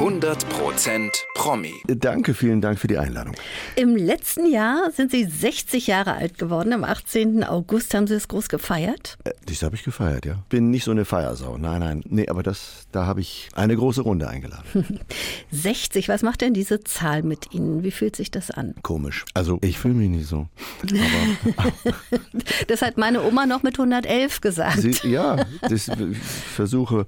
100% Promi. Danke, vielen Dank für die Einladung. Im letzten Jahr sind Sie 60 Jahre alt geworden. Am 18. August haben Sie es groß gefeiert. Äh, Das habe ich gefeiert, ja. Bin nicht so eine Feiersau. Nein, nein. Nee, aber das, da habe ich eine große Runde eingeladen. 60, was macht denn diese Zahl mit Ihnen? Wie fühlt sich das an? Komisch. Also, ich fühle mich nicht so. Aber Das hat meine Oma noch mit 111 gesagt. sie, ja, das, ich versuche.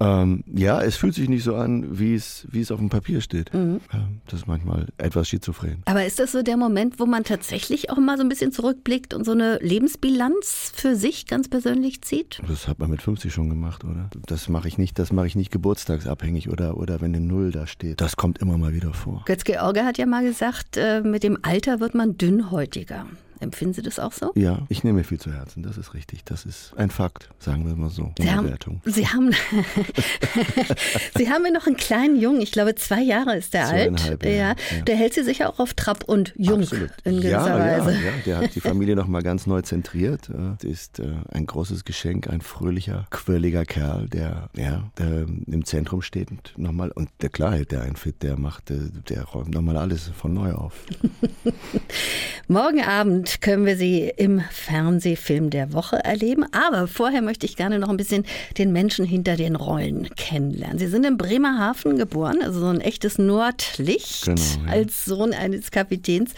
Ähm, ja, es fühlt sich nicht so an, wie es, wie es auf dem Papier steht. Ähm, Das ist manchmal etwas schizophren. Aber ist das so der Moment, wo man tatsächlich auch mal so ein bisschen zurückblickt und so eine Lebensbilanz für sich ganz persönlich zieht? Das hat man mit 50 schon gemacht, oder? Das mache ich nicht, das mache ich nicht geburtstagsabhängig oder, oder wenn eine Null da steht. Das kommt immer mal wieder vor. Götz-George hat ja mal gesagt, äh, mit dem Alter wird man dünnhäutiger. Empfinden Sie das auch so? Ja, ich nehme mir viel zu Herzen, das ist richtig. Das ist ein Fakt, sagen wir mal so. Sie haben. Sie haben, Sie haben ja noch einen kleinen Jungen, ich glaube zwei Jahre ist der alt. Ja, ja. Der hält Sie sicher auch auf Trab und jung Absolut. in gewisser ja, Weise. Ja, ja, der hat die Familie nochmal ganz neu zentriert. äh, ist äh, ein großes Geschenk, ein fröhlicher, quirliger Kerl, der, ja, der im Zentrum steht und nochmal, und der klar hält der einen fit, der macht, äh, der räumt nochmal alles von neu auf. Morgen Abend können wir Sie im Fernsehfilm der Woche erleben. Aber vorher möchte ich gerne noch ein bisschen den Menschen hinter den Rollen kennenlernen. Sie sind in Bremerhaven geboren, also so ein echtes Nordlicht Genau, ja. als Sohn eines Kapitäns.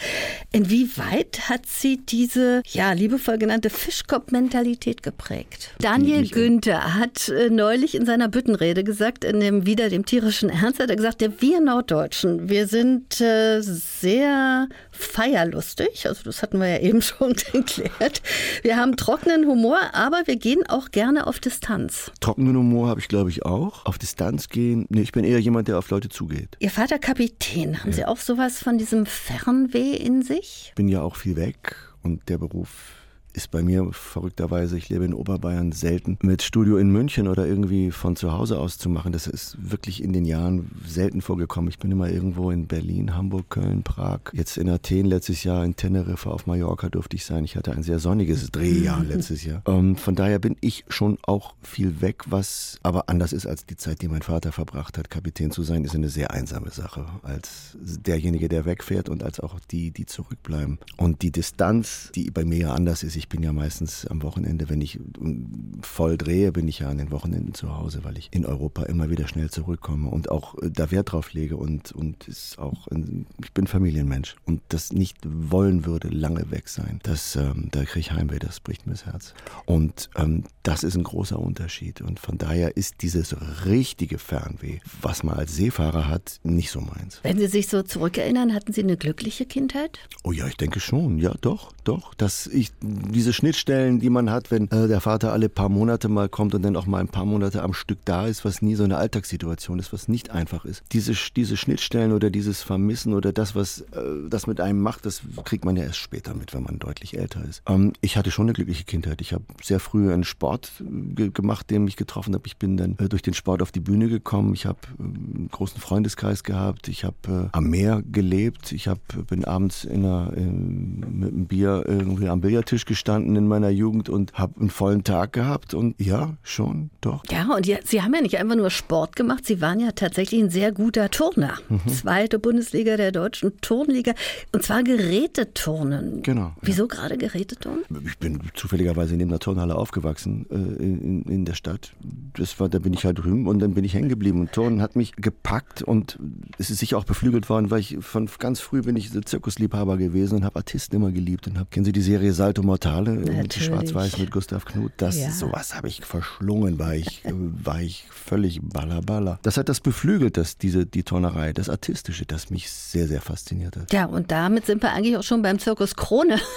Inwieweit hat Sie diese, ja, liebevoll genannte Fischkopf-Mentalität geprägt? Daniel Günther hat äh, neulich in seiner Büttenrede gesagt, in dem Wieder dem tierischen Ernst, hat er gesagt, wir Norddeutschen, wir sind äh, sehr feierlustig, also das hatten wir ja eben schon geklärt. Wir haben trockenen Humor, aber wir gehen auch gerne auf Distanz. Trockenen Humor habe ich, glaube ich, auch. Auf Distanz gehen, nee, ich bin eher jemand, der auf Leute zugeht. Ihr Vater Kapitän, haben Sie auch sowas von diesem Fernweh in sich? bin ja auch viel weg und der Beruf ist bei mir verrückterweise, ich lebe in Oberbayern, selten mit Studio in München oder irgendwie von zu Hause aus zu machen. Das ist wirklich in den Jahren selten vorgekommen. Ich bin immer irgendwo in Berlin, Hamburg, Köln, Prag. Jetzt in Athen letztes Jahr, in Teneriffa auf Mallorca durfte ich sein. Ich hatte ein sehr sonniges Drehjahr letztes Jahr. Ähm, von daher bin ich schon auch viel weg, was aber anders ist als die Zeit, die mein Vater verbracht hat. Kapitän zu sein ist eine sehr einsame Sache, als derjenige, der wegfährt und als auch die, die zurückbleiben. Und die Distanz, die bei mir ja anders ist, ich bin ja meistens am Wochenende, wenn ich ähm, voll drehe, bin ich ja an den Wochenenden zu Hause, weil ich in Europa immer wieder schnell zurückkomme und auch äh, da Wert drauf lege und, und ist auch, ein, ich bin Familienmensch und das nicht wollen würde, lange weg sein, das, ähm, da kriege ich Heimweh, das bricht mir das Herz. Und ähm, das ist ein großer Unterschied und von daher ist dieses richtige Fernweh, was man als Seefahrer hat, nicht so meins. Wenn Sie sich so zurückerinnern, hatten Sie eine glückliche Kindheit? Oh ja, ich denke schon. Ja, doch, doch. Dass ich diese Schnittstellen, die man hat, wenn äh, der Vater alle paar Monate mal kommt und dann auch mal ein paar Monate am Stück da ist, was nie so eine Alltagssituation ist, was nicht einfach ist. Diese, diese Schnittstellen oder dieses Vermissen oder das, was äh, das mit einem macht, das kriegt man ja erst später mit, wenn man deutlich älter ist. Ähm, ich hatte schon eine glückliche Kindheit. Ich habe sehr früh einen Sport ge gemacht, den mich getroffen habe. Ich bin dann äh, durch den Sport auf die Bühne gekommen. Ich habe äh, einen großen Freundeskreis gehabt. Ich habe äh, am Meer gelebt. Ich hab, bin abends in einer, äh, mit einem Bier irgendwie am Billardtisch gestanden in meiner Jugend und habe einen vollen Tag gehabt. Und ja, schon, doch. Ja, und ja, Sie haben ja nicht einfach nur Sport gemacht, Sie waren ja tatsächlich ein sehr guter Turner. Mhm. Zweite Bundesliga der deutschen Turnliga. Und zwar Geräteturnen. Genau, ja. Wieso gerade Geräteturnen? Ich bin zufälligerweise neben der Turnhalle aufgewachsen äh, in, in der Stadt. Das war, da bin ich halt drüben und dann bin ich hängen geblieben. Und Turnen hat mich gepackt und es ist sicher auch beflügelt worden, weil ich von ganz früh bin ich Zirkusliebhaber gewesen und habe Artisten immer geliebt und habe kennen Sie die Serie Salto Mortale äh, mit. Schwarz-Weiß mit Gustav Knut? Das Ja. sowas habe ich verschlungen, war ich äh, war ich völlig ballerballer. Das hat das beflügelt, dass diese die Turnerei, das Artistische, das mich sehr sehr fasziniert hat. Ja, und damit sind wir eigentlich auch schon beim Zirkus Krone.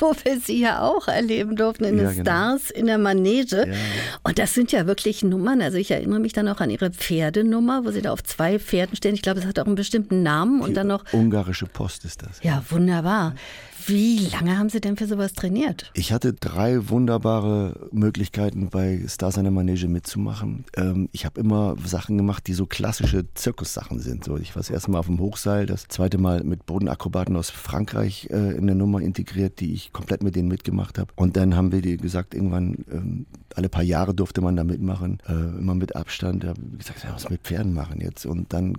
Wo wir sie ja auch erleben durften, in Ja, den genau. Stars in der Manege. Ja. Und das sind ja wirklich Nummern. Also ich erinnere mich dann auch an ihre Pferdenummer, wo sie da auf zwei Pferden stehen. Ich glaube, es hat auch einen bestimmten Namen. Und Die dann noch, ungarische Post ist das. ja, wunderbar. Wie lange haben Sie denn für sowas trainiert? Ich hatte drei wunderbare Möglichkeiten, bei Stars an der Manege mitzumachen. Ähm, ich habe immer Sachen gemacht, die so klassische Zirkussachen sind. So, ich war das erste Mal auf dem Hochseil, das zweite Mal mit Bodenakrobaten aus Frankreich äh, in der Nummer integriert, die ich komplett mit denen mitgemacht habe. Und dann haben wir gesagt, irgendwann ähm, alle paar Jahre durfte man da mitmachen, äh, immer mit Abstand. Da habe ich gesagt, ja, was mit Pferden machen jetzt. Und dann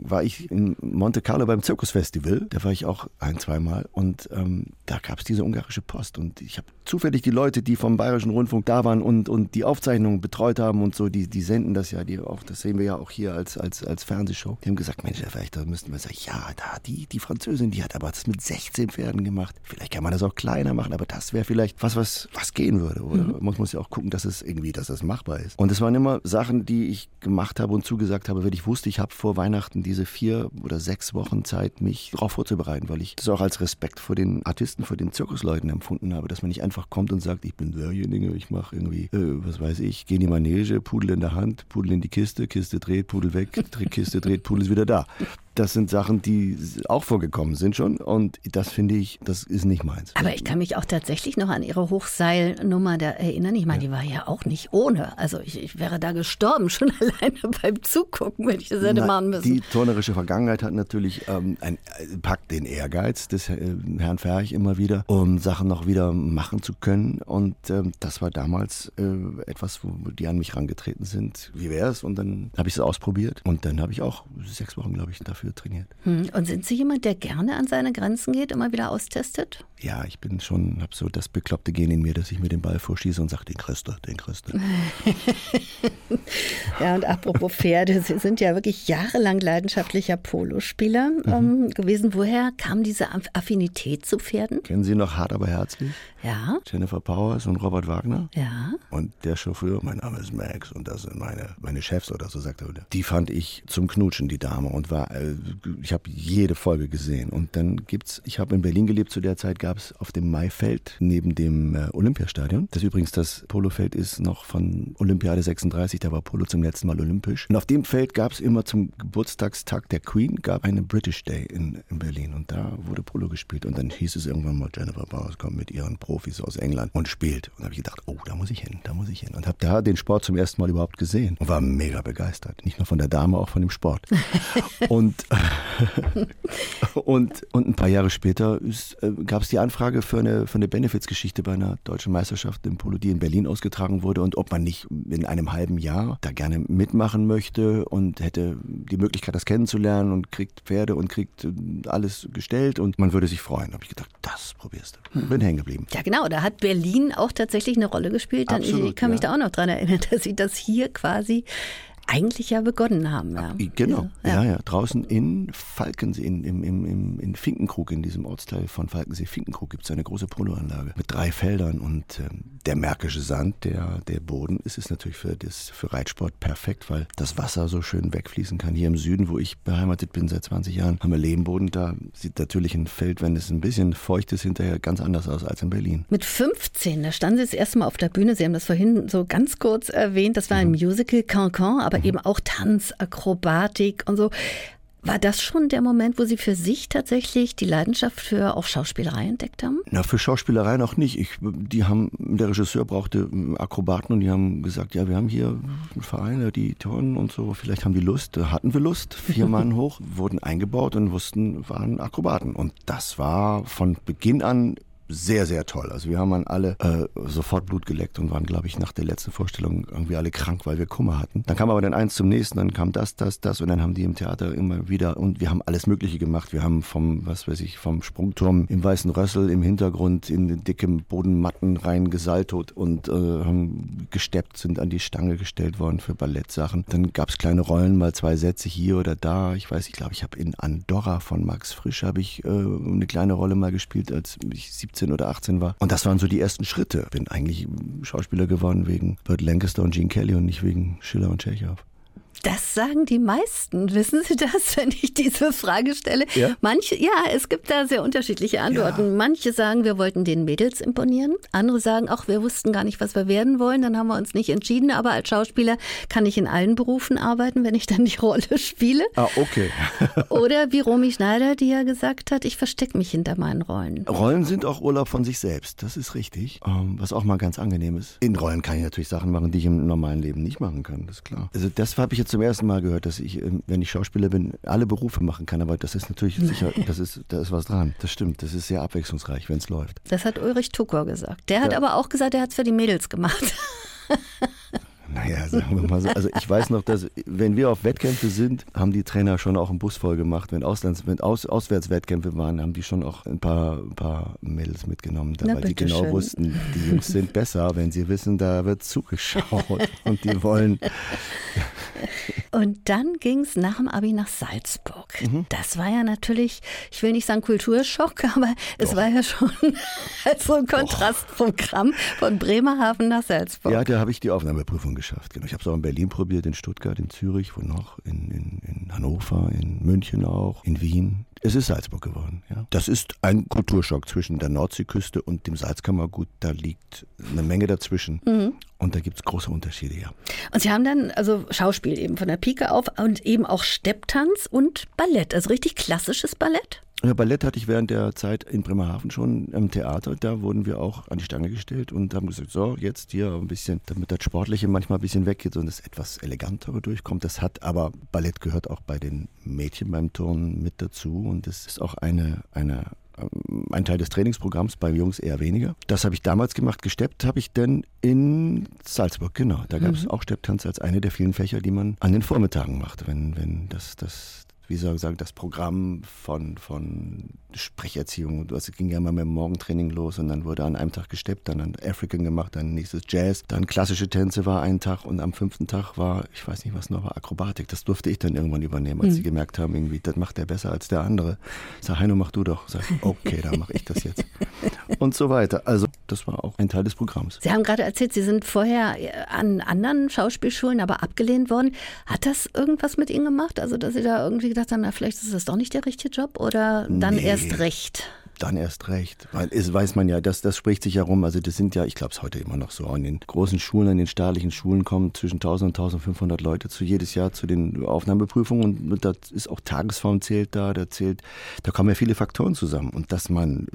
war ich in Monte Carlo beim Zirkusfestival. Da war ich auch ein, zweimal. Und ähm, da gab es diese ungarische Post. Und ich habe zufällig die Leute, die vom Bayerischen Rundfunk da waren und, und die Aufzeichnungen betreut haben und so, die, die senden das ja, die auch, das sehen wir ja auch hier als, als, als Fernsehshow. Die haben gesagt, Mensch, vielleicht da müssten wir sagen, ja, da, die, die Französin, die hat aber das mit 16 Pferden gemacht. Vielleicht kann man das auch kleiner machen, aber das wäre vielleicht was, was, was gehen würde. Oder mhm. man muss ja auch gucken, dass es irgendwie, dass das machbar ist. Und es waren immer Sachen, die ich gemacht habe und zugesagt habe, weil ich wusste, ich habe vor Weihnachten diese vier oder sechs Wochen Zeit, mich darauf vorzubereiten, weil ich das auch als Respekt vor den Artisten, vor den Zirkusleuten empfunden habe, dass man nicht einfach kommt und sagt, ich bin derjenige, ich mache irgendwie, äh, was weiß ich, gehe in die Manege, Pudel in der Hand, Pudel in die Kiste, Kiste dreht, Pudel weg, Kiste dreht, Pudel ist wieder da. Das sind Sachen, die auch vorgekommen sind schon. Und das finde ich, das ist nicht meins. Aber ich kann mich auch tatsächlich noch an Ihre Hochseilnummer da erinnern. Ich meine, ja. die war ja auch nicht ohne. Also ich, ich, wäre da gestorben, schon alleine beim Zugucken, wenn ich das hätte Na, machen müssen. Die turnerische Vergangenheit hat natürlich ähm, ein, äh, packt den Ehrgeiz des äh, Herrn Ferch immer wieder, um Sachen noch wieder machen zu können. Und ähm, das war damals äh, etwas, wo die an mich rangetreten sind. Wie wäre es? Und dann habe ich es ausprobiert. Und dann habe ich auch sechs Wochen, glaube ich, dafür dafür trainiert. Hm. Und sind Sie jemand, der gerne an seine Grenzen geht, immer wieder austestet? Ja, ich bin schon, habe so das bekloppte Gen in mir, dass ich mir den Ball vorschieße und sage, den kriegst den kriegst du. ja, und apropos Pferde, Sie sind ja wirklich jahrelang leidenschaftlicher Polospieler mhm. ähm, gewesen. Woher kam diese Affinität zu Pferden? Kennen Sie noch Hart aber herzlich? Ja. Jennifer Powers und Robert Wagner? Ja. Und der Chauffeur, mein Name ist Max und das sind meine, meine Chefs oder so, sagt er. Die fand ich zum Knutschen, die Dame. Und war, äh, ich habe jede Folge gesehen. Und dann gibt's, ich habe in Berlin gelebt, zu der Zeit gab es auf dem Maifeld neben dem äh, Olympiastadion. Das übrigens, das Polofeld ist noch von Olympiade 36, da war Polo zum letzten Mal olympisch. Und auf dem Feld gab es immer zum Geburtstagstag der Queen, gab eine British Day in, in Berlin. Und da wurde Polo gespielt. Und dann hieß es irgendwann mal, Jennifer Powers kommt mit ihren Pro Profis aus England und spielt. Und da habe ich gedacht, oh, da muss ich hin, da muss ich hin. Und habe da den Sport zum ersten Mal überhaupt gesehen und war mega begeistert. Nicht nur von der Dame, auch von dem Sport. und, und, und ein paar Jahre später äh, gab es die Anfrage für eine, für eine Benefizgeschichte bei einer deutschen Meisterschaft im Polo, die in Berlin ausgetragen wurde und ob man nicht in einem halben Jahr da gerne mitmachen möchte und hätte die Möglichkeit, das kennenzulernen und kriegt Pferde und kriegt äh, alles gestellt und man würde sich freuen. Da habe ich gedacht, das probierst du. Bin hängen geblieben. Ja, genau. Da hat Berlin auch tatsächlich eine Rolle gespielt. Absolut, ich kann mich ja. da auch noch dran erinnern, dass sie das hier quasi eigentlich ja begonnen haben. Ja. Genau, ja. ja, ja. Draußen in Falkensee, in, im, im, in Finkenkrug, in diesem Ortsteil von Falkensee, Finkenkrug, gibt es eine große Poloanlage mit drei Feldern und ähm, der märkische Sand, der, der Boden, ist es natürlich für, das, für Reitsport perfekt, weil das Wasser so schön wegfließen kann. Hier im Süden, wo ich beheimatet bin seit 20 Jahren, haben wir Lehmboden. Da sieht natürlich ein Feld, wenn es ein bisschen feucht ist, hinterher ganz anders aus als in Berlin. Mit 15, da standen Sie das erste Mal auf der Bühne. Sie haben das vorhin so ganz kurz erwähnt. Das war ein mhm. Musical Cancan, aber aber eben auch Tanz, Akrobatik und so. War das schon der Moment, wo Sie für sich tatsächlich die Leidenschaft für auch Schauspielerei entdeckt haben? Na, für Schauspielerei noch nicht. Ich, die haben, der Regisseur brauchte Akrobaten und die haben gesagt, ja, wir haben hier Vereine, die turnen und so, vielleicht haben die Lust. Hatten wir Lust, vier Mann hoch, wurden eingebaut und wussten, waren Akrobaten. Und das war von Beginn an sehr, sehr toll. Also wir haben an alle äh, sofort Blut geleckt und waren, glaube ich, nach der letzten Vorstellung irgendwie alle krank, weil wir Kummer hatten. Dann kam aber dann eins zum nächsten, dann kam das, das, das und dann haben die im Theater immer wieder und wir haben alles Mögliche gemacht. Wir haben vom, was weiß ich, vom Sprungturm im Weißen Rössel im Hintergrund in dickem Bodenmatten rein gesaltot und äh, haben gesteppt, sind an die Stange gestellt worden für Ballettsachen. Dann gab es kleine Rollen, mal zwei Sätze hier oder da. Ich weiß, ich glaube, ich habe in Andorra von Max Frisch habe ich äh, eine kleine Rolle mal gespielt, als ich 17 oder 18 war. Und das waren so die ersten Schritte. Bin eigentlich Schauspieler geworden wegen Burt Lancaster und Gene Kelly und nicht wegen Schiller und Tschechow. Das sagen die meisten. Wissen Sie das, wenn ich diese Frage stelle? Ja? Manche, ja, es gibt da sehr unterschiedliche Antworten. Ja. Manche sagen, wir wollten den Mädels imponieren. Andere sagen, auch wir wussten gar nicht, was wir werden wollen. Dann haben wir uns nicht entschieden. Aber als Schauspieler kann ich in allen Berufen arbeiten, wenn ich dann die Rolle spiele. Ah, okay. Oder wie Romy Schneider, die ja gesagt hat, ich verstecke mich hinter meinen Rollen. Rollen sind auch Urlaub von sich selbst. Das ist richtig. Ähm, was auch mal ganz angenehm ist. In Rollen kann ich natürlich Sachen machen, die ich im normalen Leben nicht machen kann. Das ist klar. Also das habe ich jetzt jetzt zum ersten Mal gehört, dass ich, ähm, wenn ich Schauspieler bin, alle Berufe machen kann. Aber das ist natürlich sicher, das ist, da ist was dran. Das stimmt. Das ist sehr abwechslungsreich, wenn es läuft. Das hat Ulrich Tucker gesagt. Der hat ja. aber auch gesagt, er hat es für die Mädels gemacht. Naja, sagen wir mal so. Also ich weiß noch, dass wenn wir auf Wettkämpfe sind, haben die Trainer schon auch einen Bus voll gemacht. Wenn, Auslands, wenn Aus, Auswärtswettkämpfe waren, haben die schon auch ein paar, ein paar Mädels mitgenommen, da, weil die genau schön. wussten, die Jungs sind besser, wenn sie wissen, da wird zugeschaut und die wollen. Und dann ging es nach dem Abi nach Salzburg. Mhm. Das war ja natürlich, ich will nicht sagen Kulturschock, aber Doch. es war ja schon so ein Kontrastprogramm von Bremerhaven nach Salzburg. Ja, da habe ich die Aufnahmeprüfung geschafft. Genau. Ich habe es auch in Berlin probiert, in Stuttgart, in Zürich, wo noch, in, in, in Hannover, in München auch, in Wien. Es ist Salzburg geworden. Ja. Das ist ein Kulturschock zwischen der Nordseeküste und dem Salzkammergut. Da liegt eine Menge dazwischen. Mhm. Und da gibt es große Unterschiede, ja. Und Sie haben dann also Schauspiel eben von der Pike auf und eben auch Stepptanz und Ballett, also richtig klassisches Ballett? Ballett hatte ich während der Zeit in Bremerhaven schon im Theater. Da wurden wir auch an die Stange gestellt und haben gesagt, so, jetzt hier ein bisschen, damit das Sportliche manchmal ein bisschen weggeht und es etwas elegantere durchkommt. Das hat aber, Ballett gehört auch bei den Mädchen beim Turnen mit dazu und es ist auch eine, eine ähm, ein Teil des Trainingsprogramms, bei Jungs eher weniger. Das habe ich damals gemacht. Gesteppt habe ich denn in Salzburg, genau. Da gab es mhm. auch Stepptanz als eine der vielen Fächer, die man an den Vormittagen macht, wenn, wenn das, das, wie soll ich sagen, das Programm von, von Sprecherziehung. Es ging ja mal mit dem Morgentraining los und dann wurde an einem Tag gesteppt, dann an African gemacht, dann nächstes Jazz, dann klassische Tänze war ein Tag und am fünften Tag war, ich weiß nicht was noch war, Akrobatik. Das durfte ich dann irgendwann übernehmen, als mhm. sie gemerkt haben, irgendwie, das macht der besser als der andere. Sag, Heino, mach du doch. Sag, okay, dann mache ich das jetzt. und so weiter. Also das war auch ein Teil des Programms. Sie haben gerade erzählt, Sie sind vorher an anderen Schauspielschulen aber abgelehnt worden. Hat das irgendwas mit Ihnen gemacht? Also dass Sie da irgendwie gedacht haben, na, vielleicht ist das doch nicht der richtige Job oder dann nee. erst recht? Dann erst recht. Weil es weiß man ja, das, das spricht sich herum. Also das sind ja, ich glaube es heute immer noch so, an den großen Schulen, an den staatlichen Schulen kommen zwischen 1000 und 1500 Leute zu jedes Jahr zu den Aufnahmeprüfungen und da ist auch Tagesform zählt da, da zählt, da kommen ja viele Faktoren zusammen. Und dass man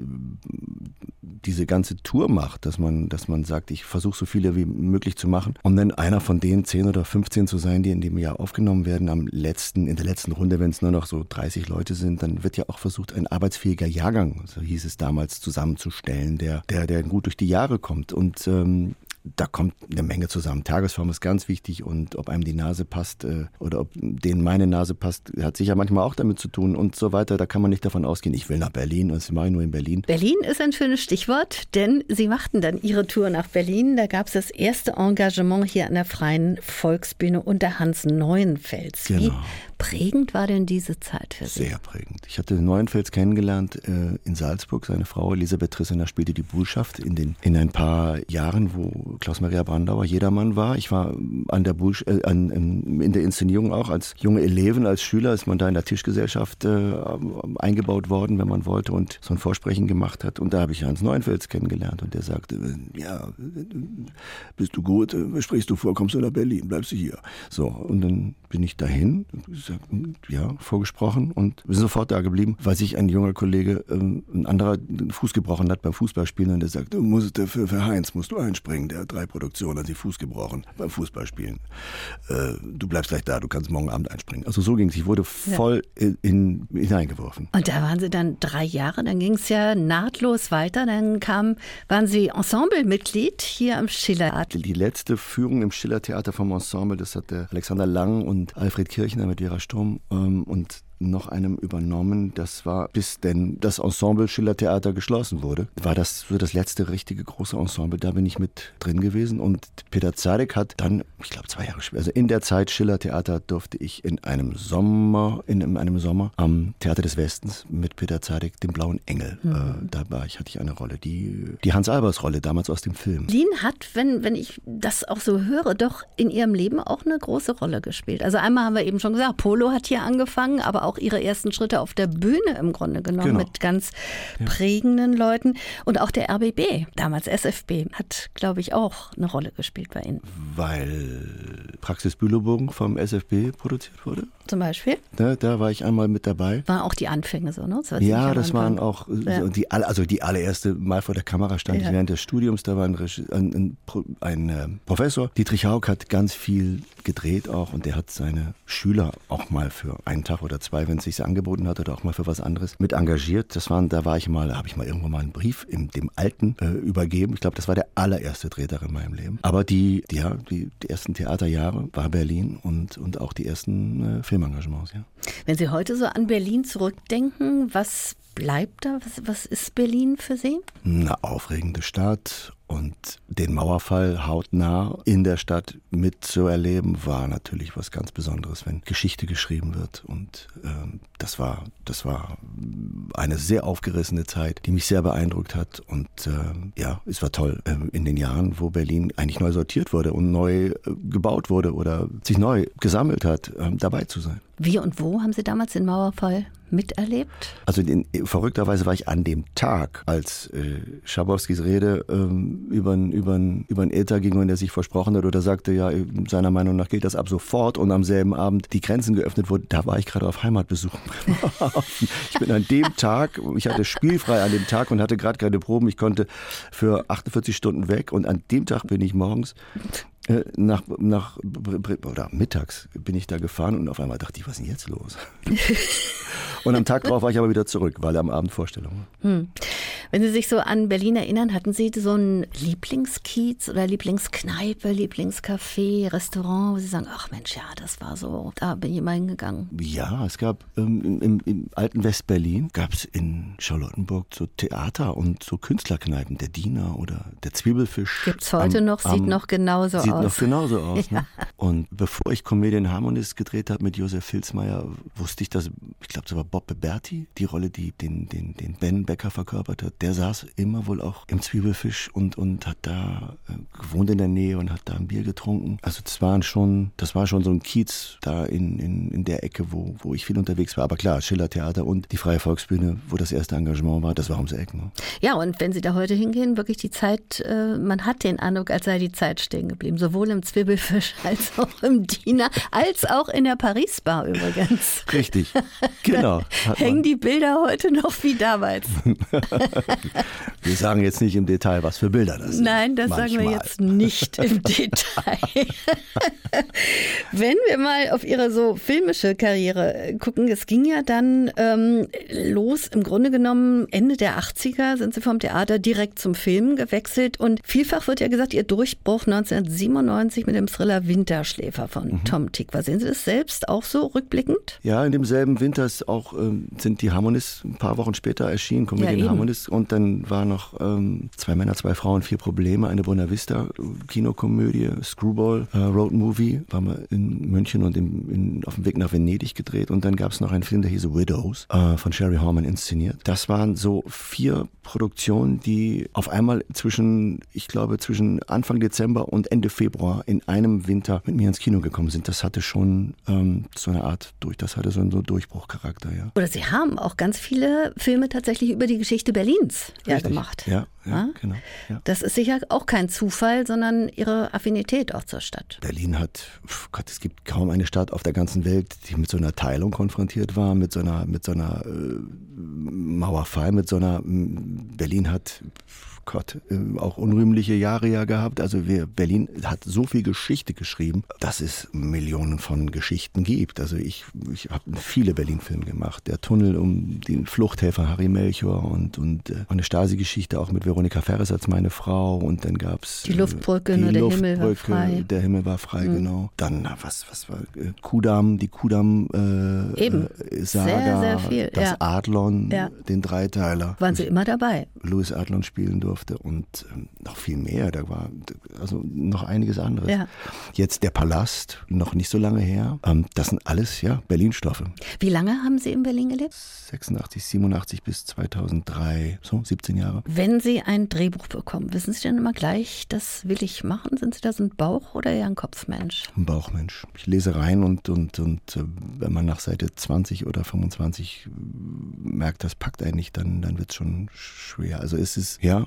diese ganze Tour macht, dass man, dass man sagt, ich versuche so viele wie möglich zu machen, um dann einer von den 10 oder 15 zu sein, die in dem Jahr aufgenommen werden, am letzten, in der letzten Runde, wenn es nur noch so 30 Leute sind, dann wird ja auch versucht, ein arbeitsfähiger Jahrgang, so hieß es damals, zusammenzustellen, der, der, der gut durch die Jahre kommt. Und ähm, da kommt eine Menge zusammen. Tagesform ist ganz wichtig und ob einem die Nase passt äh, oder ob denen meine Nase passt, hat sicher manchmal auch damit zu tun und so weiter. Da kann man nicht davon ausgehen, ich will nach Berlin und das mache ich nur in Berlin. Berlin ist ein schönes Stichwort, denn Sie machten dann Ihre Tour nach Berlin. Da gab es das erste Engagement hier an der Freien Volksbühne unter Hans Neuenfels. Genau. Wie prägend war denn diese Zeit für Sie? Sehr prägend. Ich hatte Neuenfels kennengelernt äh, in Salzburg. Seine Frau Elisabeth Trissener spielte die Bullschaft in, den, in ein paar Jahren, wo Klaus-Maria Brandauer jedermann war. Ich war an der Bullsch äh, an, in der Inszenierung auch als junge Eleven, als Schüler, ist man da in der Tischgesellschaft äh, eingebaut worden, wenn man wollte und so ein Vorsprechen gemacht hat. Und da habe ich Hans Neuenfels kennengelernt und der sagte, äh, ja, bist du gut, äh, sprichst du vor, kommst du nach Berlin, bleibst du hier. So, und dann bin ich dahin, ja, vorgesprochen und sind sofort da geblieben, weil sich ein junger Kollege, ähm, ein anderer den Fuß gebrochen hat beim Fußballspielen und der sagt, du musst für, für Heinz musst du einspringen, der hat drei Produktionen, hat sich Fuß gebrochen beim Fußballspielen. Äh, du bleibst gleich da, du kannst morgen Abend einspringen. Also so ging es, ich wurde voll ja. in, in, hineingeworfen. Und da waren Sie dann drei Jahre, dann ging es ja nahtlos weiter, dann kam, waren Sie Ensemblemitglied hier am Schiller. Die letzte Führung im Schiller Theater vom Ensemble, das hat der Alexander Lang und und Alfred Kirchner mit Vera Sturm ähm, und noch einem übernommen. Das war, bis denn das Ensemble Schillertheater geschlossen wurde, war das so das letzte richtige große Ensemble. Da bin ich mit drin gewesen und Peter Zadek hat dann, ich glaube zwei Jahre später, also in der Zeit Schillertheater durfte ich in einem Sommer, in einem Sommer am Theater des Westens mit Peter Zadek, dem Blauen Engel. Mhm. Äh, da war ich, hatte ich eine Rolle, die, die Hans Albers Rolle damals aus dem Film. Lien hat, wenn, wenn ich das auch so höre, doch in ihrem Leben auch eine große Rolle gespielt. Also einmal haben wir eben schon gesagt, Polo hat hier angefangen, aber auch auch ihre ersten Schritte auf der Bühne im Grunde genommen genau. mit ganz ja. prägenden Leuten. Und auch der RBB, damals SFB, hat, glaube ich, auch eine Rolle gespielt bei Ihnen. Weil Praxis Bülowbogen vom SFB produziert wurde? Zum Beispiel? Da, da war ich einmal mit dabei. Waren auch die Anfänge so, ne? Das ja, das waren auch ja. die, also die allererste Mal vor der Kamera stand ja. ich während des Studiums. Da war ein, ein, ein, ein äh, Professor, Dietrich Haug, hat ganz viel gedreht auch und der hat seine Schüler auch mal für einen Tag oder zwei, wenn es sich angeboten hat, oder auch mal für was anderes mit engagiert. Das waren, da war ich mal, habe ich mal irgendwo mal einen Brief in dem Alten äh, übergeben. Ich glaube, das war der allererste Drehtag in meinem Leben. Aber die, ja, die, die ersten Theaterjahre war Berlin und, und auch die ersten äh, Filmengagements, ja. Wenn Sie heute so an Berlin zurückdenken, was bleibt da? Was, was ist Berlin für Sie? Eine aufregende Stadt und den Mauerfall hautnah in der Stadt mitzuerleben, war natürlich was ganz Besonderes, wenn Geschichte geschrieben wird. Und ähm, das war, das war eine sehr aufgerissene Zeit, die mich sehr beeindruckt hat. Und ähm, ja, es war toll äh, in den Jahren, wo Berlin eigentlich neu sortiert wurde und neu äh, gebaut wurde oder sich neu gesammelt hat, äh, dabei zu sein. Wie und wo haben Sie damals den Mauerfall miterlebt? Also in, verrückterweise war ich an dem Tag, als äh, Schabowskis Rede ähm, über über über Äther ging und er sich versprochen hat oder sagte, ja, seiner Meinung nach gilt das ab sofort und am selben Abend die Grenzen geöffnet wurden, da war ich gerade auf Heimatbesuch. ich bin an dem Tag, ich hatte spielfrei an dem Tag und hatte gerade keine Proben. Ich konnte für 48 Stunden weg und an dem Tag bin ich morgens nach, nach oder mittags bin ich da gefahren und auf einmal dachte ich, was ist denn jetzt los? und am Tag drauf war ich aber wieder zurück, weil am Abend Vorstellung war. Hm. Wenn Sie sich so an Berlin erinnern, hatten Sie so einen Lieblingskiez oder Lieblingskneipe, Lieblingscafé, Restaurant, wo Sie sagen, ach Mensch, ja, das war so, da bin ich immer hingegangen. Ja, es gab ähm, im, im, alten Westberlin, gab es in Charlottenburg so Theater und so Künstlerkneipen, der Diener oder der Zwiebelfisch. Gibt es heute am, noch, sieht noch genauso sieht aus. Noch genauso aus. Ne? Und bevor ich Comedian Harmonist gedreht habe mit Josef Filzmeier, wusste ich, dass, ich glaube, es war Bob Beberti, die Rolle, die den, den, den Ben Becker verkörpert hat, der saß immer wohl auch im Zwiebelfisch und, und hat da äh, gewohnt in der Nähe und hat da ein Bier getrunken. Also das waren schon, das war schon so ein Kiez da in, in, in der Ecke, wo, wo ich viel unterwegs war. Aber klar, Schillertheater und die Freie Volksbühne, wo das erste Engagement war, das war ums Eck. Ne? Ja, und wenn Sie da heute hingehen, wirklich die Zeit, äh, man hat den Eindruck, als sei die Zeit stehen geblieben. Sowohl im Zwiebelfisch als auch im Diener, als auch in der Paris-Bar übrigens. Richtig, genau. Hängen die Bilder heute noch wie damals? wir sagen jetzt nicht im Detail, was für Bilder das sind. Nein, das Manchmal. sagen wir jetzt nicht im Detail. Wenn wir mal auf Ihre so filmische Karriere gucken, es ging ja dann ähm, los, im Grunde genommen Ende der 80er sind Sie vom Theater direkt zum Film gewechselt und vielfach wird ja gesagt, Ihr Durchbruch 1997 mit dem Thriller Winterschläfer von mhm. Tom Tick. Sehen Sie das selbst auch so rückblickend? Ja, in demselben Winter auch, ähm, sind die Harmonists ein paar Wochen später erschienen, Comedian ja, Harmonists und dann war noch ähm, Zwei Männer, zwei Frauen, vier Probleme, eine Buena Vista Kinokomödie, Screwball äh, Road Movie, waren wir in München und in, in, auf dem Weg nach Venedig gedreht und dann gab es noch einen Film, der hieß Widows, äh, von Sherry Horman inszeniert. Das waren so vier Produktionen, die auf einmal zwischen, ich glaube, zwischen Anfang Dezember und Ende Februar in einem Winter mit mir ins Kino gekommen sind. Das hatte schon ähm, so eine Art durch, das hatte so einen so Durchbruchcharakter, ja. Oder Sie haben auch ganz viele Filme tatsächlich über die Geschichte Berlins ja, gemacht. Ja, ja, ja? genau. Ja. Das ist sicher auch kein Zufall, sondern Ihre Affinität auch zur Stadt. Berlin hat, Gott, es gibt kaum eine Stadt auf der ganzen Welt, die mit so einer Teilung konfrontiert war, mit so einer, mit so einer äh, Mauerfall, mit so einer, Berlin hat Gott, äh, auch unrühmliche Jahre ja gehabt. Also wir, Berlin hat so viel Geschichte geschrieben, dass es Millionen von Geschichten gibt. Also ich, ich habe viele Berlin-Filme gemacht. Der Tunnel um den Fluchthelfer Harry Melchior und, und äh, eine Stasi-Geschichte auch mit Veronika Ferres als meine Frau. Und dann gab es die Luftbrücke, die ne, der Luftbrücke, Himmel war frei. Der Himmel war frei, mhm. genau. Dann, was, was war, äh, Kudam, die Kudam äh. Äh, sehr, sehr viel. das ja. Adlon, ja. den Dreiteiler. Waren Sie immer dabei? Louis Adlon spielen durfte durfte und ähm, noch viel mehr. Da war also noch einiges anderes. Ja. Jetzt der Palast, noch nicht so lange her. Ähm, das sind alles ja Berlin-Stoffe. Wie lange haben Sie in Berlin gelebt? 86, 87 bis 2003, so 17 Jahre. Wenn Sie ein Drehbuch bekommen, wissen Sie dann immer gleich, das will ich machen? Sind Sie da so ein Bauch- oder eher ein Kopfmensch? Ein Bauchmensch. Ich lese rein und, und, und äh, wenn man nach Seite 20 oder 25 merkt, das packt einen nicht, dann, dann wird es schon schwer. Also es ist, ja,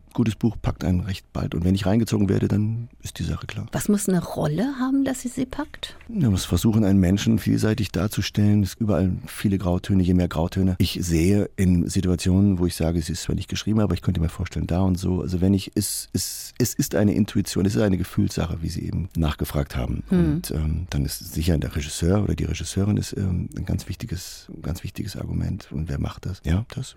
gutes Buch packt einen recht bald. Und wenn ich reingezogen werde, dann ist die Sache klar. Was muss eine Rolle haben, dass sie sie packt? Man muss versuchen, einen Menschen vielseitig darzustellen. Es gibt überall viele Grautöne, je mehr Grautöne. Ich sehe in Situationen, wo ich sage, es ist zwar nicht geschrieben, aber ich könnte mir vorstellen, da und so. Also wenn ich, es, es, es ist eine Intuition, es ist eine Gefühlssache, wie Sie eben nachgefragt haben. Mhm. Und ähm, dann ist sicher der Regisseur oder die Regisseurin ist ähm, ein ganz wichtiges, ganz wichtiges Argument. Und wer macht das? Ja, das.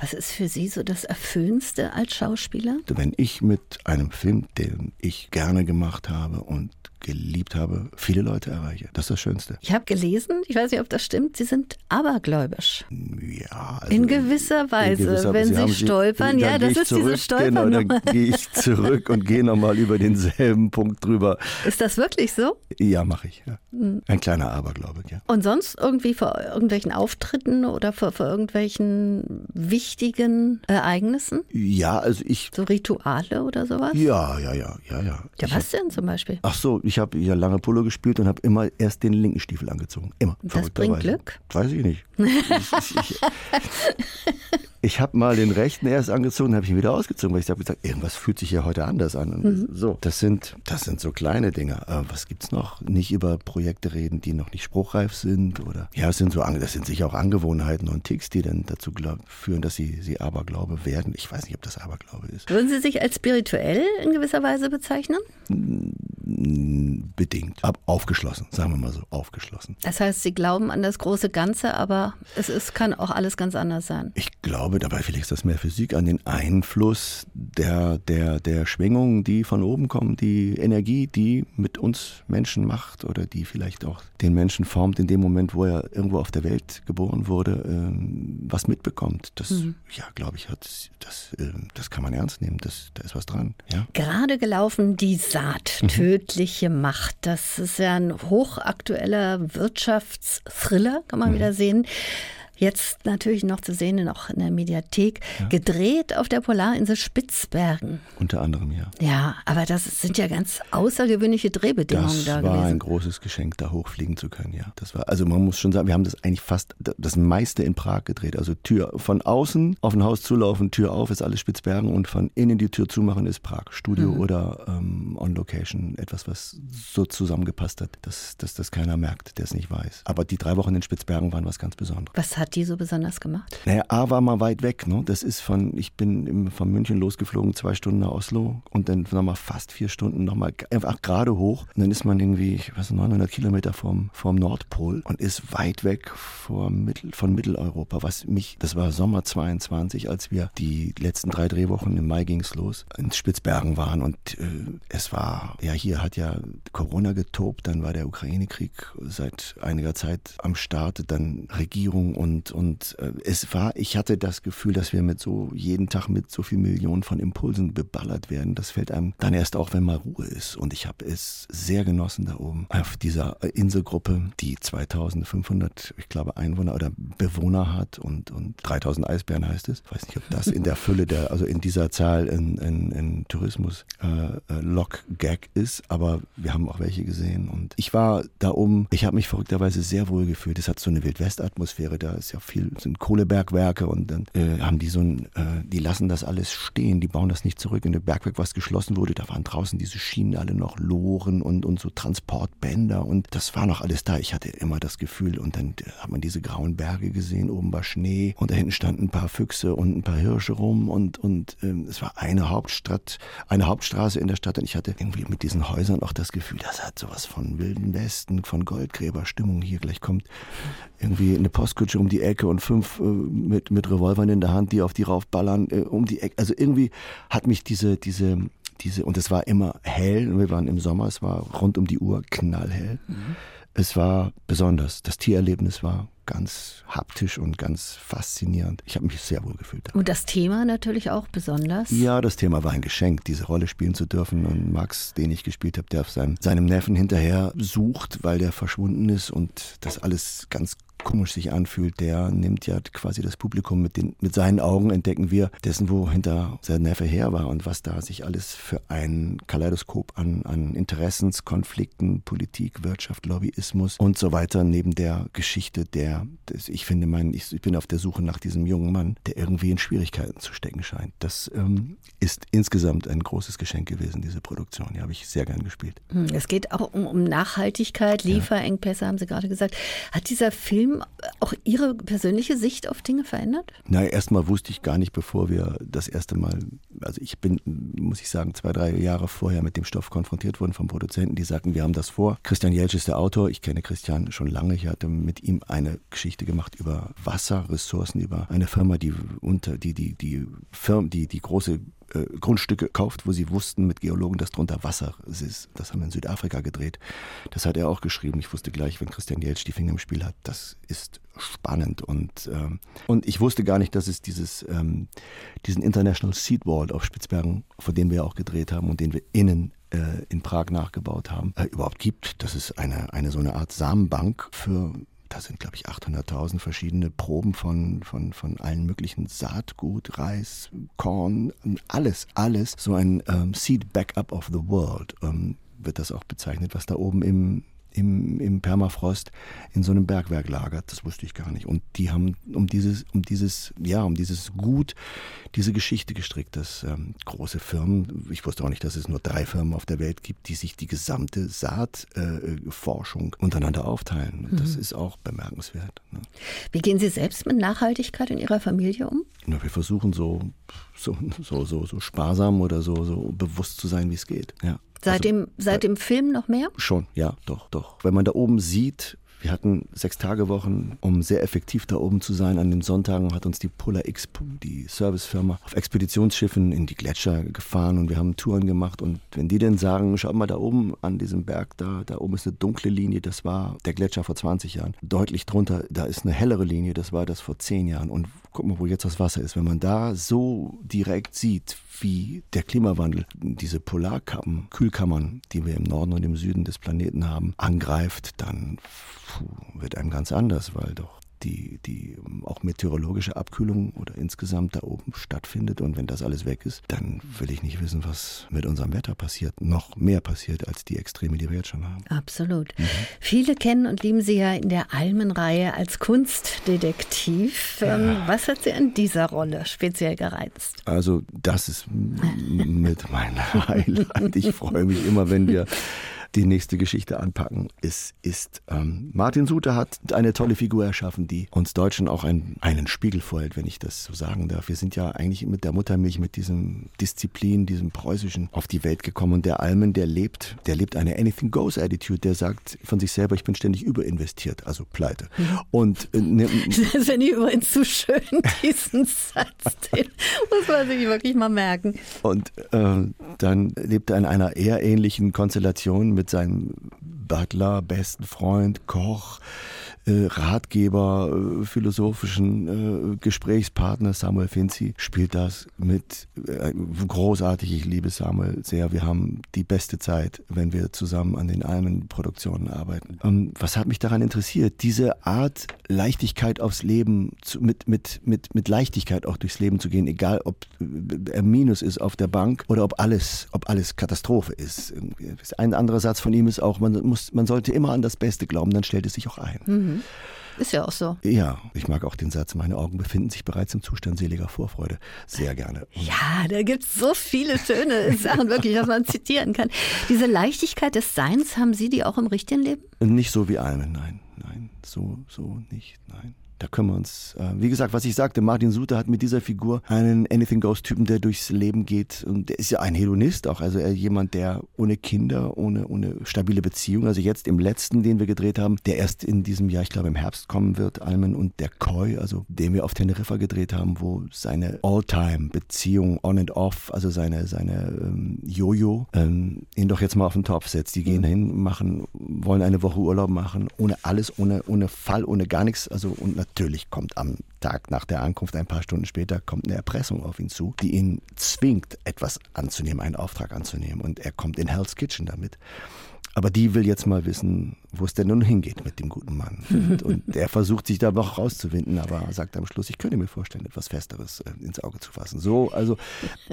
Was ist für Sie so das Erfüllendste als Schauspieler? Wenn ich mit einem Film, den ich gerne gemacht habe und geliebt habe, viele Leute erreiche. Das ist das Schönste. Ich habe gelesen, ich weiß nicht, ob das stimmt, Sie sind abergläubisch. Ja. Also in gewisser Weise, in gewisser, wenn Sie, Sie stolpern, ja, das ist zurück, diese Stolpern. Genau, dann gehe ich zurück und gehe nochmal über denselben Punkt drüber. Ist das wirklich so? Ja, mache ich. Ja. Hm. Ein kleiner Aberglaube, ja. Und sonst irgendwie vor irgendwelchen Auftritten oder vor, vor irgendwelchen wichtigen Ereignissen? Ja, also ich. So Rituale oder sowas? Ja, ja, ja, ja, ja. Ja, was denn zum Beispiel? Ach so, ich habe ja lange Polo gespielt und habe immer erst den linken Stiefel angezogen. Immer. Das bringt Glück? Weiß ich nicht. ich, ich, ich habe mal den rechten erst angezogen, habe ich ihn wieder ausgezogen, weil ich habe gesagt, irgendwas fühlt sich ja heute anders an. Mhm. So, das sind, das sind so kleine Dinge. Aber was gibt's noch? Nicht über Projekte reden, die noch nicht spruchreif sind oder ja, es sind so, das sind sicher auch Angewohnheiten und Ticks, die dann dazu glaub, führen, dass sie, sie Aberglaube werden. Ich weiß nicht, ob das Aberglaube ist. Würden Sie sich als spirituell in gewisser Weise bezeichnen? Bedingt, aber aufgeschlossen, sagen wir mal so, aufgeschlossen. Das heißt, Sie glauben an das große Ganze, aber es ist, kann auch alles ganz anders sein. Ich glaube glaube, dabei vielleicht ist das mehr Physik, an den Einfluss der, der, der Schwingungen, die von oben kommen, die Energie, die mit uns Menschen macht oder die vielleicht auch den Menschen formt in dem Moment, wo er irgendwo auf der Welt geboren wurde, ähm, was mitbekommt. Das, mhm. ja, glaube ich, hat, das, äh, das kann man ernst nehmen. Das, da ist was dran. Ja? Gerade gelaufen, die Saat, mhm. tödliche Macht. Das ist ja ein hochaktueller Wirtschaftsthriller, kann man mhm. wieder sehen. Jetzt natürlich noch zu sehen, auch in der Mediathek, ja. gedreht auf der Polarinsel Spitzbergen. Unter anderem, ja. Ja, aber das sind ja ganz außergewöhnliche Drehbedingungen das da gewesen. Das war ein großes Geschenk, da hochfliegen zu können, ja. Das war, also man muss schon sagen, wir haben das eigentlich fast das meiste in Prag gedreht. Also Tür von außen auf ein Haus zulaufen, Tür auf ist alles Spitzbergen und von innen die Tür zumachen ist Prag. Studio mhm. oder ähm, on Location, etwas, was so zusammengepasst hat, dass, dass das keiner merkt, der es nicht weiß. Aber die drei Wochen in Spitzbergen waren was ganz Besonderes. Was hat die so besonders gemacht? Naja, A war mal weit weg. Ne? Das ist von, ich bin von München losgeflogen, zwei Stunden nach Oslo und dann nochmal fast vier Stunden nochmal einfach gerade hoch. Und dann ist man irgendwie, ich weiß 900 Kilometer vom, vom Nordpol und ist weit weg vom Mittel, von Mitteleuropa, was mich, das war Sommer 22, als wir die letzten drei Drehwochen im Mai ging es los, in Spitzbergen waren und äh, es war, ja, hier hat ja Corona getobt, dann war der Ukraine-Krieg seit einiger Zeit am Start, dann Regierung und und, und äh, es war, ich hatte das Gefühl, dass wir mit so jeden Tag mit so viel Millionen von Impulsen beballert werden. Das fällt einem dann erst auch, wenn mal Ruhe ist. Und ich habe es sehr genossen da oben auf dieser äh, Inselgruppe, die 2500, ich glaube, Einwohner oder Bewohner hat und, und 3000 Eisbären heißt es. Ich weiß nicht, ob das in der Fülle der, also in dieser Zahl in, in, in Tourismus äh, äh, Log-Gag ist, aber wir haben auch welche gesehen. Und ich war da oben, ich habe mich verrückterweise sehr wohl gefühlt. Es hat so eine Wildwest-Atmosphäre, da ist ja viel, sind Kohlebergwerke und dann äh, haben die so ein, äh, die lassen das alles stehen, die bauen das nicht zurück. In dem Bergwerk, was geschlossen wurde, da waren draußen diese Schienen alle noch Loren und, und so Transportbänder und das war noch alles da. Ich hatte immer das Gefühl und dann äh, hat man diese grauen Berge gesehen, oben war Schnee und da hinten standen ein paar Füchse und ein paar Hirsche rum und, und ähm, es war eine Hauptstadt, eine Hauptstraße in der Stadt und ich hatte irgendwie mit diesen Häusern auch das Gefühl, das hat sowas von Wilden Westen, von Goldgräberstimmung hier. Gleich kommt irgendwie eine Postkutsche um die Ecke und fünf äh, mit, mit Revolvern in der Hand, die auf die raufballern, äh, um die Ecke. Also irgendwie hat mich diese, diese, diese, und es war immer hell, wir waren im Sommer, es war rund um die Uhr knallhell. Mhm. Es war besonders. Das Tiererlebnis war ganz haptisch und ganz faszinierend. Ich habe mich sehr wohl gefühlt. Und das Thema natürlich auch besonders? Ja, das Thema war ein Geschenk, diese Rolle spielen zu dürfen. Und Max, den ich gespielt habe, der auf seinem, seinem Neffen hinterher sucht, weil der verschwunden ist und das alles ganz komisch sich anfühlt, der nimmt ja quasi das Publikum mit, den, mit seinen Augen, entdecken wir dessen, wo hinter sein Neffe her war und was da sich alles für ein Kaleidoskop an, an Interessenskonflikten, Politik, Wirtschaft, Lobbyismus und so weiter neben der Geschichte der, des, ich finde, mein, ich, ich, bin auf der Suche nach diesem jungen Mann, der irgendwie in Schwierigkeiten zu stecken scheint. Das ähm, ist insgesamt ein großes Geschenk gewesen, diese Produktion. Die habe ich sehr gern gespielt. Hm, es geht auch um, um Nachhaltigkeit, Lieferengpässe, haben Sie gerade gesagt. Hat dieser Film auch Ihre persönliche Sicht auf Dinge verändert? Na, erstmal wusste ich gar nicht, bevor wir das erste Mal, also ich bin, muss ich sagen, zwei, drei Jahre vorher mit dem Stoff konfrontiert wurden vom Produzenten, die sagten, wir haben das vor. Christian Jelsch ist der Autor. Ich kenne Christian schon lange. Ich hatte mit ihm eine Geschichte gemacht über Wasserressourcen, über eine Firma, die unter die die die Firma, die die große äh, Grundstücke kauft, wo sie wussten mit Geologen, dass drunter Wasser ist. Das haben wir in Südafrika gedreht. Das hat er auch geschrieben. Ich wusste gleich, wenn Christian Jeltsch die Finger im Spiel hat, das ist spannend. Und, ähm, und ich wusste gar nicht, dass es dieses, ähm, diesen International Seed Wall auf Spitzbergen, vor dem wir auch gedreht haben und den wir innen äh, in Prag nachgebaut haben, äh, überhaupt gibt. Das ist eine, eine so eine Art Samenbank für da sind, glaube ich, 800.000 verschiedene Proben von, von, von allen möglichen Saatgut, Reis, Korn, alles, alles. So ein ähm, Seed Backup of the World ähm, wird das auch bezeichnet, was da oben im, im, im Permafrost in so einem Bergwerk lagert. Das wusste ich gar nicht. Und die haben um dieses, um dieses, ja, um dieses Gut, diese Geschichte gestrickt, dass ähm, große Firmen, ich wusste auch nicht, dass es nur drei Firmen auf der Welt gibt, die sich die gesamte Saatforschung äh, untereinander aufteilen. Mhm. Das ist auch bemerkenswert. Ne? Wie gehen Sie selbst mit Nachhaltigkeit in Ihrer Familie um? Na, wir versuchen so, so, so, so, so sparsam oder so, so bewusst zu sein, wie es geht. Ja. Seit, also, dem, seit dem Film noch mehr? Schon, ja, doch, doch. Wenn man da oben sieht, wir hatten sechs Tage Wochen, um sehr effektiv da oben zu sein. An den Sonntagen hat uns die Polar X, die Servicefirma, auf Expeditionsschiffen in die Gletscher gefahren und wir haben Touren gemacht. Und wenn die dann sagen, schaut mal da oben an diesem Berg, da, da oben ist eine dunkle Linie, das war der Gletscher vor 20 Jahren. Deutlich drunter, da ist eine hellere Linie, das war das vor 10 Jahren. Und guck mal, wo jetzt das Wasser ist. Wenn man da so direkt sieht, wie der Klimawandel diese Polarkappen, Kühlkammern, die wir im Norden und im Süden des Planeten haben, angreift, dann puh, wird einem ganz anders, weil doch die, die auch meteorologische Abkühlung oder insgesamt da oben stattfindet. Und wenn das alles weg ist, dann will ich nicht wissen, was mit unserem Wetter passiert. Noch mehr passiert als die Extreme, die wir jetzt schon haben. Absolut. Mhm. Viele kennen und lieben Sie ja in der Almenreihe als Kunstdetektiv. Ja. Ähm, was hat Sie an dieser Rolle speziell gereizt? Also, das ist mit meinem Highlight. Ich freue mich immer, wenn wir die nächste Geschichte anpacken. Es ist, ähm, Martin Suter hat eine tolle Figur erschaffen, die uns Deutschen auch ein, einen Spiegel vorhält, wenn ich das so sagen darf. Wir sind ja eigentlich mit der Muttermilch, mit diesem Disziplin, diesem preußischen auf die Welt gekommen. Und der Almen, der lebt, der lebt eine Anything Goes Attitude, der sagt von sich selber, ich bin ständig überinvestiert, also pleite. Mhm. Und äh, ne, das finde ich übrigens zu schön, diesen Satz. Den muss man sich wirklich mal merken. Und äh, dann lebt er in einer eher ähnlichen Konstellation mit mit seinem Butler, besten Freund, Koch, äh, Ratgeber, äh, philosophischen äh, Gesprächspartner Samuel Finzi spielt das mit äh, großartig. Ich liebe Samuel sehr. Wir haben die beste Zeit, wenn wir zusammen an den Almen-Produktionen arbeiten. Ähm, was hat mich daran interessiert? Diese Art Leichtigkeit aufs Leben, zu, mit, mit, mit, mit Leichtigkeit auch durchs Leben zu gehen, egal ob äh, er Minus ist auf der Bank oder ob alles, ob alles Katastrophe ist. Ein anderer Satz von ihm ist auch, man, muss, man sollte immer an das Beste glauben, dann stellt es sich auch ein. Mhm. Mhm. Ist ja auch so. Ja, ich mag auch den Satz, meine Augen befinden sich bereits im Zustand seliger Vorfreude. Sehr gerne. Ja, da gibt es so viele schöne Sachen, wirklich, was man zitieren kann. Diese Leichtigkeit des Seins, haben Sie die auch im richtigen Leben? Nicht so wie Almen, nein, nein, so, so nicht, nein. Da können wir uns, äh, wie gesagt, was ich sagte, Martin Suter hat mit dieser Figur einen Anything Goes-Typen, der durchs Leben geht. Und der ist ja ein Hedonist auch, also jemand, der ohne Kinder, ohne, ohne stabile Beziehung, also jetzt im letzten, den wir gedreht haben, der erst in diesem Jahr, ich glaube im Herbst kommen wird, Almen und der Koi, also den wir auf Teneriffa gedreht haben, wo seine All-Time-Beziehung on and off, also seine, seine ähm, Jojo, ähm, ihn doch jetzt mal auf den Topf setzt. Die gehen mhm. hin, machen, wollen eine Woche Urlaub machen, ohne alles, ohne, ohne Fall, ohne gar nichts, also und Natürlich kommt am Tag nach der Ankunft, ein paar Stunden später, kommt eine Erpressung auf ihn zu, die ihn zwingt, etwas anzunehmen, einen Auftrag anzunehmen. Und er kommt in Hell's Kitchen damit. Aber die will jetzt mal wissen, wo es denn nun hingeht mit dem guten Mann. Und, und der versucht sich da noch rauszuwinden, aber sagt am Schluss, ich könnte mir vorstellen, etwas Festeres äh, ins Auge zu fassen. So, also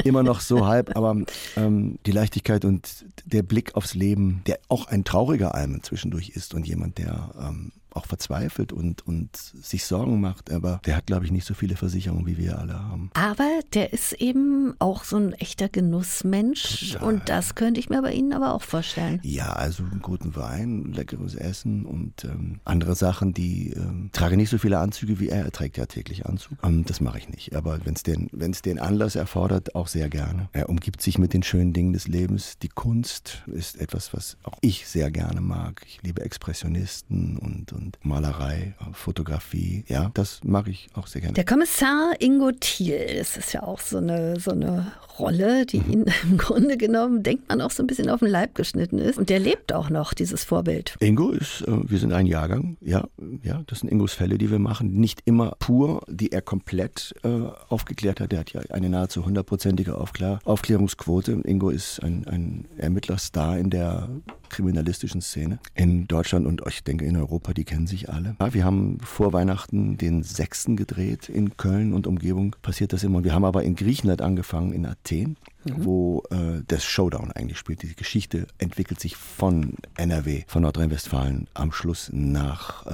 immer noch so halb, aber ähm, die Leichtigkeit und der Blick aufs Leben, der auch ein trauriger Almen zwischendurch ist und jemand, der ähm, auch verzweifelt und, und sich Sorgen macht. Aber der hat, glaube ich, nicht so viele Versicherungen, wie wir alle haben. Aber der ist eben auch so ein echter Genussmensch. Total. Und das könnte ich mir bei Ihnen aber auch vorstellen. Ja, also einen guten Wein, leckeres Essen und ähm, andere Sachen, die ähm, trage nicht so viele Anzüge wie er. Er trägt ja täglich Anzug. Ähm, das mache ich nicht. Aber wenn es den, wenn's den Anlass erfordert, auch sehr gerne. Er umgibt sich mit den schönen Dingen des Lebens. Die Kunst ist etwas, was auch ich sehr gerne mag. Ich liebe Expressionisten und, und Malerei, Fotografie. Ja, das mag ich auch sehr gerne. Der Kommissar Ingo Thiel, das ist ja auch so eine, so eine Rolle, die mhm. ihn im Grunde genommen, denkt man, auch so ein bisschen auf den Leib geschnitten ist. Und der lebt auch noch, dieses Vorbild. Ingo ist, äh, wir sind ein Jahrgang, ja, ja, das sind Ingos Fälle, die wir machen. Nicht immer pur, die er komplett äh, aufgeklärt hat. Er hat ja eine nahezu hundertprozentige Aufklär Aufklärungsquote. Ingo ist ein, ein Ermittlerstar in der kriminalistischen Szene in Deutschland und ich denke in Europa, die kennen sich alle. Ja, wir haben vor Weihnachten den sechsten gedreht in Köln und Umgebung. Passiert das immer. Wir haben aber in Griechenland angefangen, in Athen mhm. wo äh, das Showdown eigentlich spielt. Die Geschichte entwickelt sich von NRW, von Nordrhein-Westfalen, am Schluss nach, äh,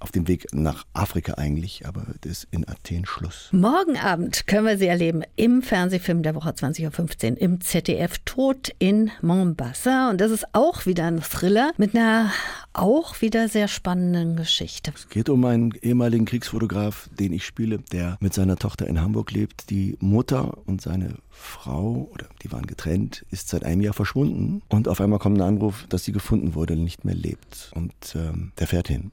auf dem Weg nach Afrika eigentlich, aber das ist in Athen Schluss. Morgen Abend können wir sie erleben im Fernsehfilm der Woche 20.15 Uhr im ZDF Tod in Mombasa. Und das ist auch wieder ein Thriller mit einer auch wieder sehr spannenden Geschichte. Es geht um einen ehemaligen Kriegsfotograf, den ich spiele, der mit seiner Tochter in Hamburg lebt. Die Mutter und seine Frau, oder die waren getrennt, ist seit einem Jahr verschwunden. Und auf einmal kommt ein Anruf, dass sie gefunden wurde, nicht mehr lebt. Und ähm, der fährt hin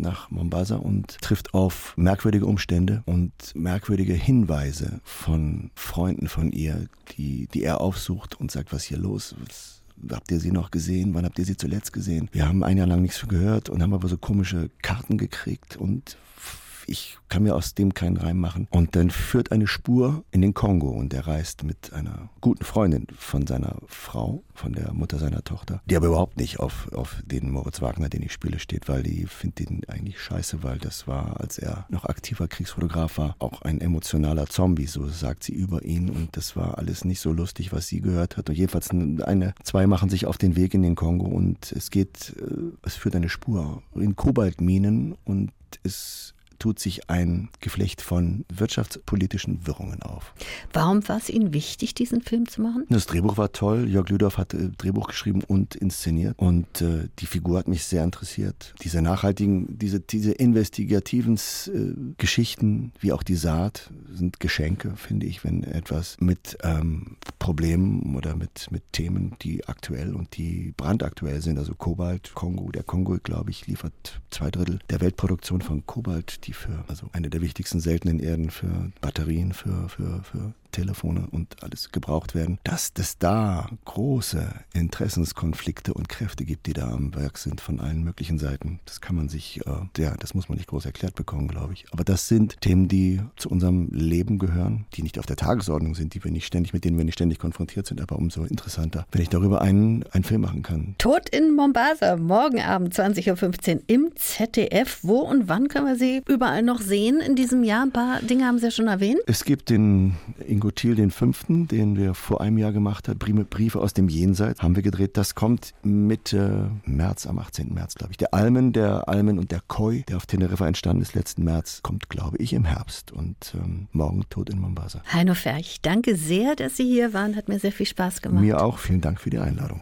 nach Mombasa und trifft auf merkwürdige Umstände und merkwürdige Hinweise von Freunden von ihr, die, die er aufsucht und sagt, was hier los ist habt ihr sie noch gesehen? Wann habt ihr sie zuletzt gesehen? Wir haben ein Jahr lang nichts gehört und haben aber so komische Karten gekriegt und ich kann mir aus dem keinen Reim machen. Und dann führt eine Spur in den Kongo und er reist mit einer guten Freundin von seiner Frau, von der Mutter seiner Tochter, die aber überhaupt nicht auf, auf den Moritz Wagner, den ich spiele, steht, weil die findet ihn eigentlich scheiße, weil das war, als er noch aktiver Kriegsfotograf war, auch ein emotionaler Zombie, so sagt sie über ihn und das war alles nicht so lustig, was sie gehört hat. Und jedenfalls eine, zwei machen sich auf den Weg in den Kongo und es geht, äh, es führt eine Spur in Kobaltminen und es tut sich ein Geflecht von wirtschaftspolitischen Wirrungen auf. Warum war es Ihnen wichtig, diesen Film zu machen? Das Drehbuch war toll. Jörg Lüdorf hat äh, Drehbuch geschrieben und inszeniert. Und äh, die Figur hat mich sehr interessiert. Diese nachhaltigen, diese, diese investigativen äh, Geschichten, wie auch die Saat, sind Geschenke, finde ich, wenn etwas mit ähm, Problemen oder mit, mit Themen, die aktuell und die brandaktuell sind, also Kobalt, Kongo, der Kongo, glaube ich, liefert zwei Drittel der Weltproduktion von Kobalt, die für, also eine der wichtigsten seltenen Erden für Batterien, für, für, für Telefone und alles gebraucht werden, dass es da große Interessenskonflikte und Kräfte gibt, die da am Werk sind von allen möglichen Seiten. Das kann man sich, äh, ja, das muss man nicht groß erklärt bekommen, glaube ich. Aber das sind Themen, die zu unserem Leben gehören, die nicht auf der Tagesordnung sind, die wir nicht ständig, mit denen wir nicht ständig konfrontiert sind, aber umso interessanter, wenn ich darüber einen, einen Film machen kann. Tod in Mombasa, morgen Abend 20.15 Uhr im ZDF. Wo und wann können wir sie überall noch sehen in diesem Jahr? Ein paar Dinge haben Sie ja schon erwähnt. Es gibt den Ingo Thiel den Fünften, den wir vor einem Jahr gemacht haben, Briefe aus dem Jenseits, haben wir gedreht. Das kommt Mitte März, am 18. März, glaube ich. Der Almen, der Almen und der Koi, der auf Teneriffa entstanden ist letzten März, kommt, glaube ich, im Herbst und ähm, morgen tot in Mombasa. Heino Ferch, danke sehr, dass Sie hier waren. Hat mir sehr viel Spaß gemacht. Mir auch. Vielen Dank für die Einladung.